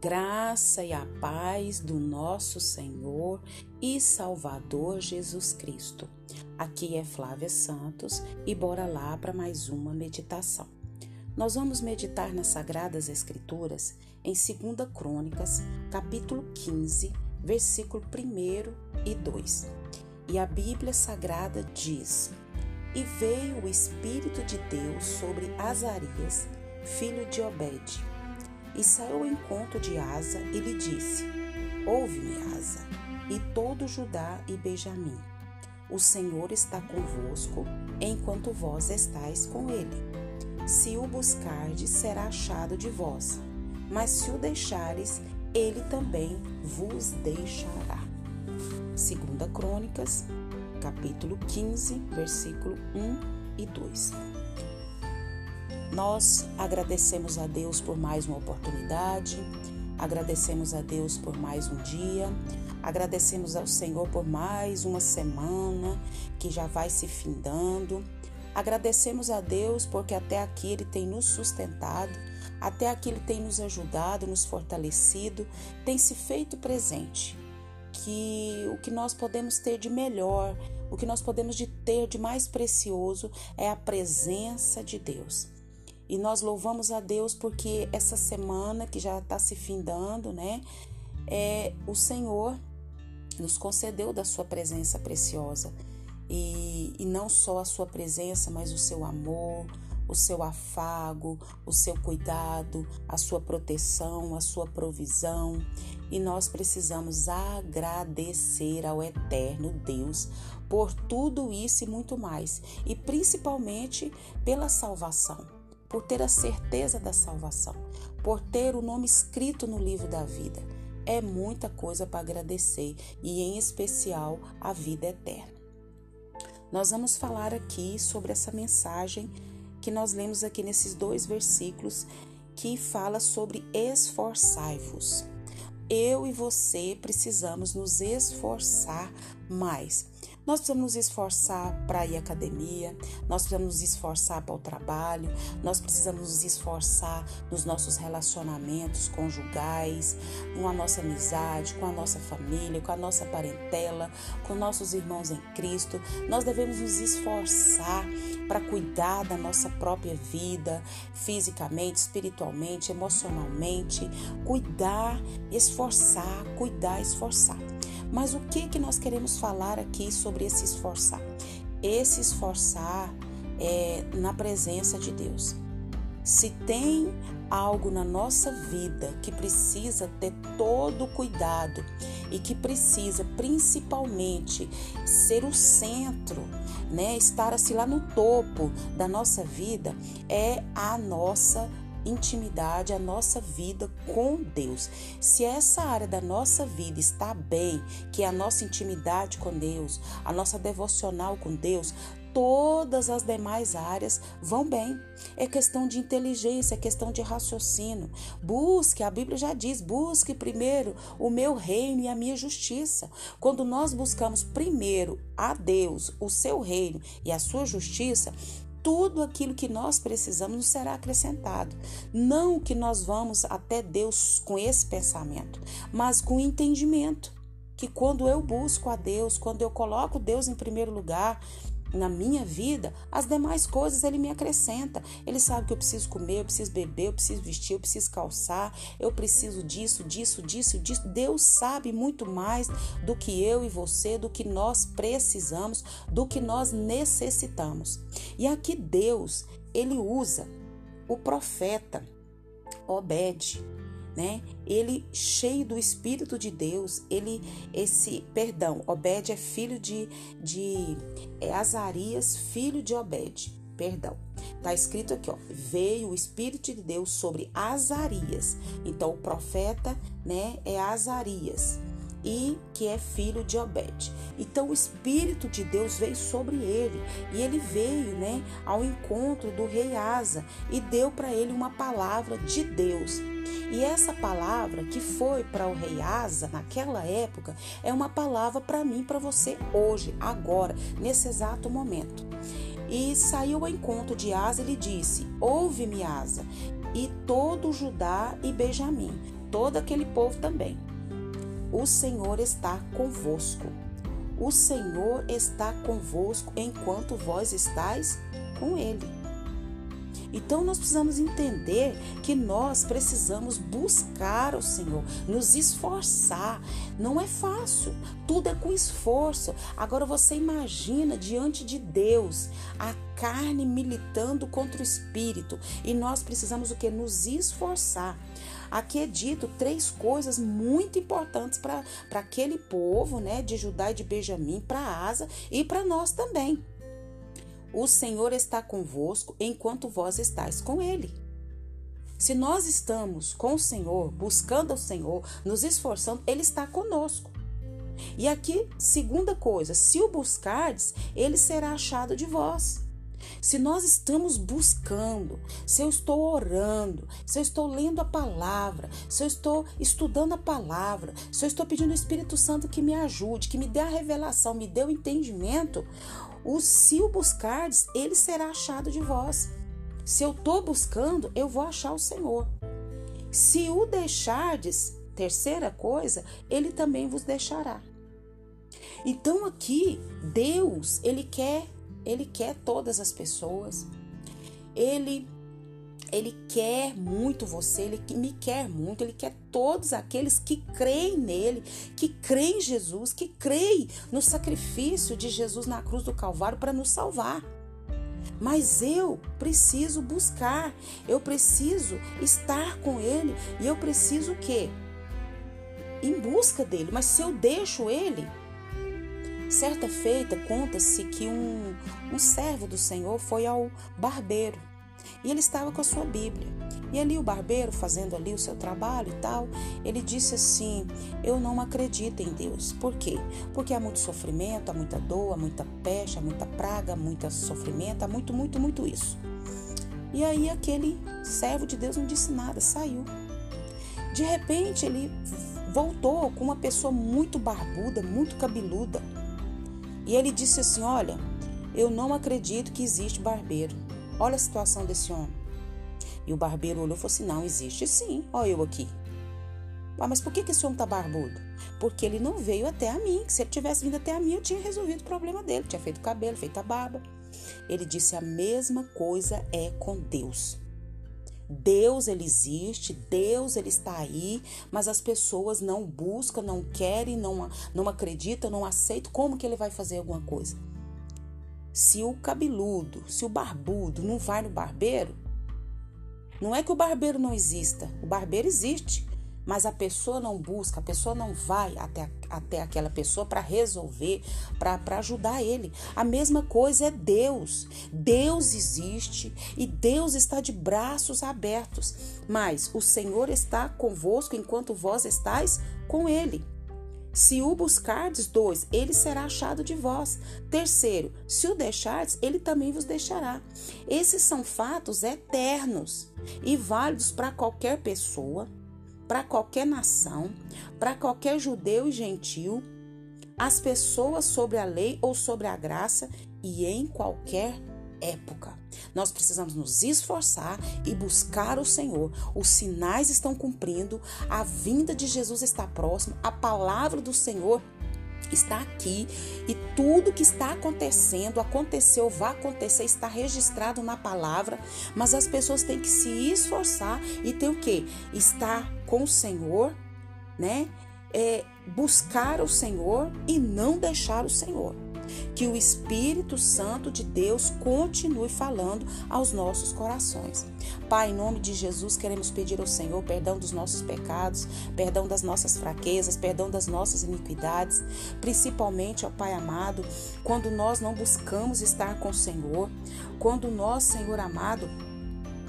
graça e a paz do nosso Senhor e Salvador Jesus Cristo. Aqui é Flávia Santos e bora lá para mais uma meditação. Nós vamos meditar nas Sagradas Escrituras em 2 Crônicas, capítulo 15, versículo 1 e 2. E a Bíblia Sagrada diz: E veio o Espírito de Deus sobre Azarias, filho de Obed e saiu ao encontro de Asa e lhe disse: Ouve-me, Asa, e todo Judá e Benjamim. O Senhor está convosco, enquanto vós estáis com ele. Se o buscardes, será achado de vós, mas se o deixares, ele também vos deixará. Segunda Crônicas, capítulo 15, versículo 1 e 2. Nós agradecemos a Deus por mais uma oportunidade, agradecemos a Deus por mais um dia, agradecemos ao Senhor por mais uma semana que já vai se findando. Agradecemos a Deus porque até aqui Ele tem nos sustentado, até aqui Ele tem nos ajudado, nos fortalecido, tem se feito presente. Que o que nós podemos ter de melhor, o que nós podemos de ter de mais precioso é a presença de Deus. E nós louvamos a Deus porque essa semana que já está se findando, né? É, o Senhor nos concedeu da sua presença preciosa. E, e não só a sua presença, mas o seu amor, o seu afago, o seu cuidado, a sua proteção, a sua provisão. E nós precisamos agradecer ao eterno Deus por tudo isso e muito mais, e principalmente pela salvação por ter a certeza da salvação, por ter o nome escrito no livro da vida. É muita coisa para agradecer e, em especial, a vida eterna. Nós vamos falar aqui sobre essa mensagem que nós lemos aqui nesses dois versículos que fala sobre esforçai-vos. Eu e você precisamos nos esforçar mais. Nós precisamos nos esforçar para ir à academia, nós precisamos nos esforçar para o trabalho, nós precisamos nos esforçar nos nossos relacionamentos conjugais, com a nossa amizade, com a nossa família, com a nossa parentela, com nossos irmãos em Cristo. Nós devemos nos esforçar para cuidar da nossa própria vida, fisicamente, espiritualmente, emocionalmente, cuidar, esforçar, cuidar, esforçar. Mas o que que nós queremos falar aqui sobre esse esforçar? Esse esforçar é na presença de Deus. Se tem algo na nossa vida que precisa ter todo o cuidado e que precisa principalmente ser o centro, né, estar assim lá no topo da nossa vida, é a nossa intimidade, a nossa vida com Deus. Se essa área da nossa vida está bem, que é a nossa intimidade com Deus, a nossa devocional com Deus, todas as demais áreas vão bem. É questão de inteligência, é questão de raciocínio. Busque, a Bíblia já diz, busque primeiro o meu reino e a minha justiça. Quando nós buscamos primeiro a Deus, o seu reino e a sua justiça, tudo aquilo que nós precisamos nos será acrescentado. Não que nós vamos até Deus com esse pensamento, mas com entendimento. Que quando eu busco a Deus, quando eu coloco Deus em primeiro lugar, na minha vida, as demais coisas ele me acrescenta. Ele sabe que eu preciso comer, eu preciso beber, eu preciso vestir, eu preciso calçar, eu preciso disso, disso, disso, disso. Deus sabe muito mais do que eu e você, do que nós precisamos, do que nós necessitamos. E aqui Deus, ele usa o profeta Obed né? Ele cheio do Espírito de Deus, ele esse, perdão, Obed é filho de de é Azarias, filho de Obed. Perdão. Tá escrito aqui, ó, veio o Espírito de Deus sobre Azarias. Então o profeta, né, é Azarias e que é filho de Obed. Então o espírito de Deus veio sobre ele e ele veio, né, ao encontro do rei Asa e deu para ele uma palavra de Deus. E essa palavra que foi para o rei Asa naquela época é uma palavra para mim, para você hoje, agora, nesse exato momento. E saiu ao encontro de Asa e lhe disse: Ouve-me, Asa, e todo Judá e Benjamim. todo aquele povo também. O Senhor está convosco. O Senhor está convosco enquanto vós estáis com Ele. Então nós precisamos entender que nós precisamos buscar o Senhor, nos esforçar. Não é fácil, tudo é com esforço. Agora você imagina diante de Deus a carne militando contra o espírito e nós precisamos o que? Nos esforçar. Aqui é dito três coisas muito importantes para aquele povo, né, de Judá e de Benjamim, para Asa e para nós também. O Senhor está convosco enquanto vós estáis com Ele. Se nós estamos com o Senhor, buscando o Senhor, nos esforçando, Ele está conosco. E aqui, segunda coisa, se o buscardes, ele será achado de vós. Se nós estamos buscando, se eu estou orando, se eu estou lendo a palavra, se eu estou estudando a palavra, se eu estou pedindo ao Espírito Santo que me ajude, que me dê a revelação, me dê o entendimento, se o buscardes, ele será achado de vós. Se eu estou buscando, eu vou achar o Senhor. Se o deixardes, terceira coisa, ele também vos deixará. Então aqui, Deus, ele quer, ele quer todas as pessoas. Ele ele quer muito você, ele me quer muito, ele quer todos aqueles que creem nele, que creem em Jesus, que creem no sacrifício de Jesus na cruz do Calvário para nos salvar. Mas eu preciso buscar, eu preciso estar com ele e eu preciso o quê? Em busca dele. Mas se eu deixo ele, certa feita conta-se que um, um servo do Senhor foi ao barbeiro e ele estava com a sua Bíblia. E ali o barbeiro, fazendo ali o seu trabalho e tal, ele disse assim: Eu não acredito em Deus. Por quê? Porque há muito sofrimento, há muita dor, há muita peste, há muita praga, há muito sofrimento, há muito, muito, muito isso. E aí aquele servo de Deus não disse nada, saiu. De repente ele voltou com uma pessoa muito barbuda, muito cabeluda. E ele disse assim: Olha, eu não acredito que existe barbeiro. Olha a situação desse homem. E o barbeiro olhou e falou assim: Não, existe sim, olha eu aqui. Ah, mas por que, que esse homem está barbudo? Porque ele não veio até a mim. Se ele tivesse vindo até a mim, eu tinha resolvido o problema dele. Tinha feito o cabelo, feito a barba. Ele disse: a mesma coisa é com Deus. Deus ele existe, Deus ele está aí, mas as pessoas não buscam, não querem, não, não acreditam, não aceitam. Como que ele vai fazer alguma coisa? Se o cabeludo, se o barbudo não vai no barbeiro, não é que o barbeiro não exista, o barbeiro existe, mas a pessoa não busca, a pessoa não vai até, até aquela pessoa para resolver, para ajudar ele. A mesma coisa é Deus. Deus existe e Deus está de braços abertos, mas o Senhor está convosco enquanto vós estáis com ele. Se o buscardes, dois, ele será achado de vós. Terceiro, se o deixardes, ele também vos deixará. Esses são fatos eternos e válidos para qualquer pessoa, para qualquer nação, para qualquer judeu e gentil, as pessoas sobre a lei ou sobre a graça e em qualquer época. Nós precisamos nos esforçar e buscar o Senhor. Os sinais estão cumprindo, a vinda de Jesus está próxima, a palavra do Senhor está aqui e tudo que está acontecendo, aconteceu, vai acontecer, está registrado na palavra, mas as pessoas têm que se esforçar e ter o que? Estar com o Senhor, né? É, buscar o Senhor e não deixar o Senhor que o Espírito Santo de Deus continue falando aos nossos corações. Pai, em nome de Jesus, queremos pedir ao Senhor perdão dos nossos pecados, perdão das nossas fraquezas, perdão das nossas iniquidades, principalmente, ó Pai amado, quando nós não buscamos estar com o Senhor, quando nós, Senhor amado,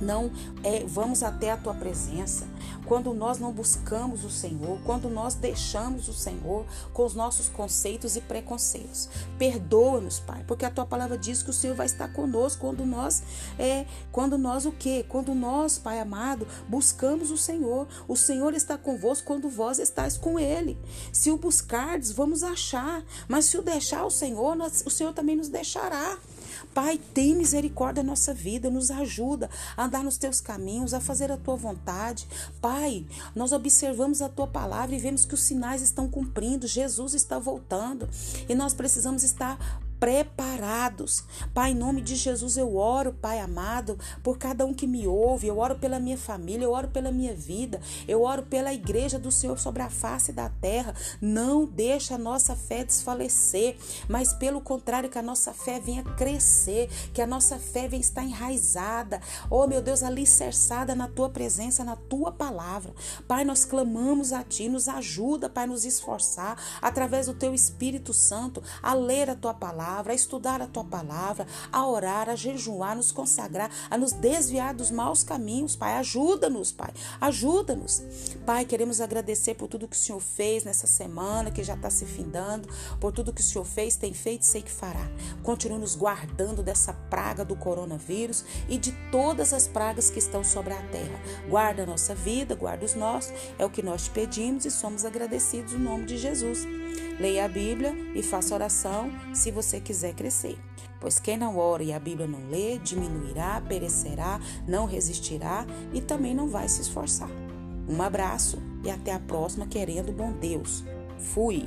não é, vamos até a tua presença, quando nós não buscamos o Senhor, quando nós deixamos o Senhor com os nossos conceitos e preconceitos. Perdoa-nos, Pai, porque a tua palavra diz que o Senhor vai estar conosco quando nós é, quando nós o quê? Quando nós, Pai amado, buscamos o Senhor. O Senhor está convosco quando vós estáis com ele. Se o buscardes, vamos achar, mas se o deixar o Senhor, o Senhor também nos deixará. Pai, tem misericórdia da nossa vida, nos ajuda a andar nos teus caminhos, a fazer a tua vontade. Pai, nós observamos a tua palavra e vemos que os sinais estão cumprindo, Jesus está voltando e nós precisamos estar preparados. Pai, em nome de Jesus, eu oro, Pai amado, por cada um que me ouve, eu oro pela minha família, eu oro pela minha vida, eu oro pela igreja do Senhor sobre a face da terra. Não deixa a nossa fé desfalecer, mas pelo contrário, que a nossa fé venha crescer, que a nossa fé venha estar enraizada, oh meu Deus, alicerçada na tua presença, na tua palavra. Pai, nós clamamos a ti, nos ajuda, Pai, nos esforçar através do teu Espírito Santo a ler a tua palavra palavra, a estudar a tua palavra, a orar, a jejuar, a nos consagrar, a nos desviar dos maus caminhos, Pai. Ajuda-nos, Pai. Ajuda-nos. Pai, queremos agradecer por tudo que o Senhor fez nessa semana, que já está se findando, por tudo que o Senhor fez, tem feito e sei que fará. Continue nos guardando dessa praga do coronavírus e de todas as pragas que estão sobre a terra. Guarda a nossa vida, guarda os nossos, é o que nós te pedimos e somos agradecidos no nome de Jesus. Leia a Bíblia e faça oração se quiser crescer. Pois quem não ora e a Bíblia não lê, diminuirá, perecerá, não resistirá e também não vai se esforçar. Um abraço e até a próxima, querendo bom Deus. Fui!